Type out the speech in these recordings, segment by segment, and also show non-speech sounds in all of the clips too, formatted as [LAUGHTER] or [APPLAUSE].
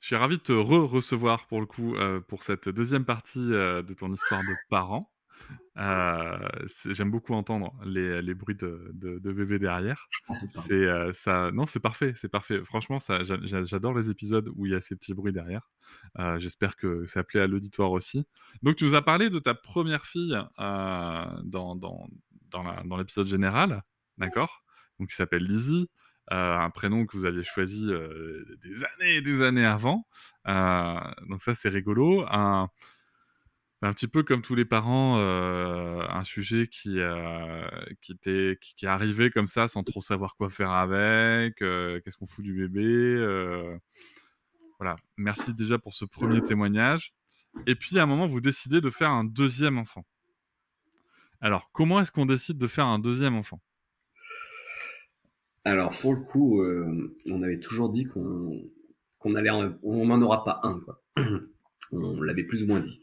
je suis ravi de te re-recevoir pour le coup euh, pour cette deuxième partie euh, de ton histoire de parents. Euh, J'aime beaucoup entendre les, les bruits de, de, de, bébé derrière. C'est ça, non, c'est parfait, c'est parfait. Franchement, j'adore les épisodes où il y a ces petits bruits derrière. J'espère que ça plaît à l'auditoire aussi. Donc, tu nous as parlé de ta première fille dans, dans, dans l'épisode général, d'accord Donc, qui s'appelle Lizzie. Euh, un prénom que vous aviez choisi euh, des années et des années avant. Euh, donc ça, c'est rigolo. Un, un petit peu comme tous les parents, un sujet qui, qui, était, qui, qui, arrivait comme ça sans trop savoir quoi faire avec, qu'est-ce qu'on fout du bébé. voilà, merci déjà pour ce premier témoignage. Et puis à un moment, vous décidez de faire un deuxième enfant. Alors, comment est-ce qu'on décide de faire un deuxième enfant? Alors, pour le coup, euh, on avait toujours dit qu'on on n'en aura pas un, [CLEARS THROAT] on l'avait plus ou moins dit.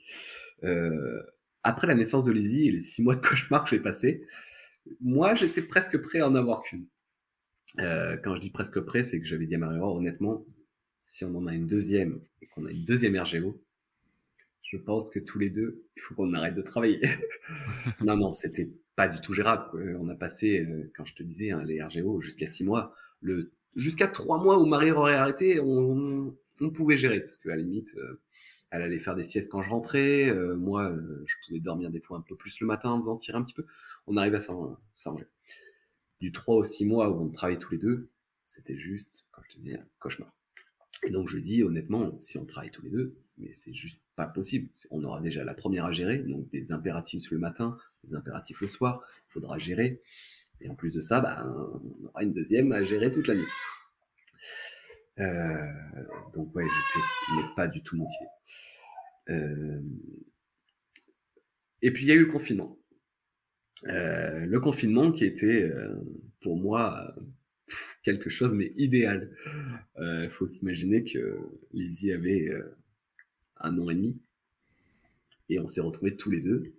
Euh, après la naissance de Lizzie et les six mois de cauchemar que j'ai passé, moi, j'étais presque prêt à en avoir qu'une. Euh, quand je dis presque prêt, c'est que j'avais dit à marie honnêtement, si on en a une deuxième et qu'on a une deuxième RGO, je pense que tous les deux, il faut qu'on arrête de travailler. [LAUGHS] non, non, c'était pas du tout gérable. On a passé, euh, quand je te disais, hein, les RGO jusqu'à six mois, le jusqu'à trois mois où Marie aurait arrêté, on, pouvait gérer parce qu'à la limite, euh, elle allait faire des siestes quand je rentrais. Euh, moi, je pouvais dormir des fois un peu plus le matin en faisant tirer un petit peu. On arrive à s'arranger. Du 3 au 6 mois où on travaillait tous les deux, c'était juste, comme je te disais, un cauchemar. Et donc je dis honnêtement, si on travaille tous les deux, mais c'est juste pas possible. On aura déjà la première à gérer, donc des impératifs le matin, des impératifs le soir, il faudra gérer. Et en plus de ça, bah, on aura une deuxième à gérer toute la nuit. Euh, donc ouais, j'étais pas du tout motivé. Euh, et puis il y a eu le confinement. Euh, le confinement qui était pour moi quelque chose mais idéal. Il faut s'imaginer que Lizzie avait un an et demi et on s'est retrouvés tous les deux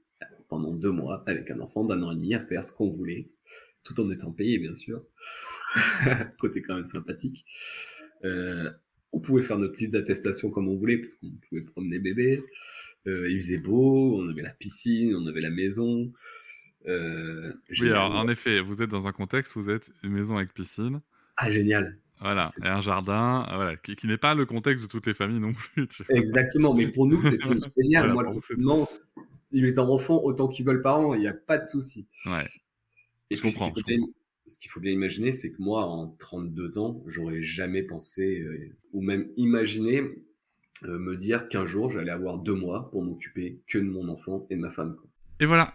pendant deux mois avec un enfant d'un an et demi à faire ce qu'on voulait, tout en étant payé, bien sûr. [LAUGHS] Côté quand même sympathique. Euh, on pouvait faire nos petites attestations comme on voulait, parce qu'on pouvait promener bébé. Euh, il faisait beau, on avait la piscine, on avait la maison. Euh, oui, alors en effet, vous êtes dans un contexte où vous êtes une maison avec piscine. Ah, génial. Voilà, et un jardin, voilà, qui, n'est pas le contexte de toutes les familles non plus. Exactement, mais pour nous, c'était [LAUGHS] génial. Moi, le confinement, les enfants autant qu'ils veulent par an, il n'y a pas de souci. Ouais. Et je comprends. Ce qu'il faut, bien imaginer, c'est que moi, en 32 ans, j'aurais jamais pensé euh, ou même imaginé euh, me dire qu'un jour, j'allais avoir deux mois pour m'occuper que de mon enfant et de ma femme. Quoi. Et voilà,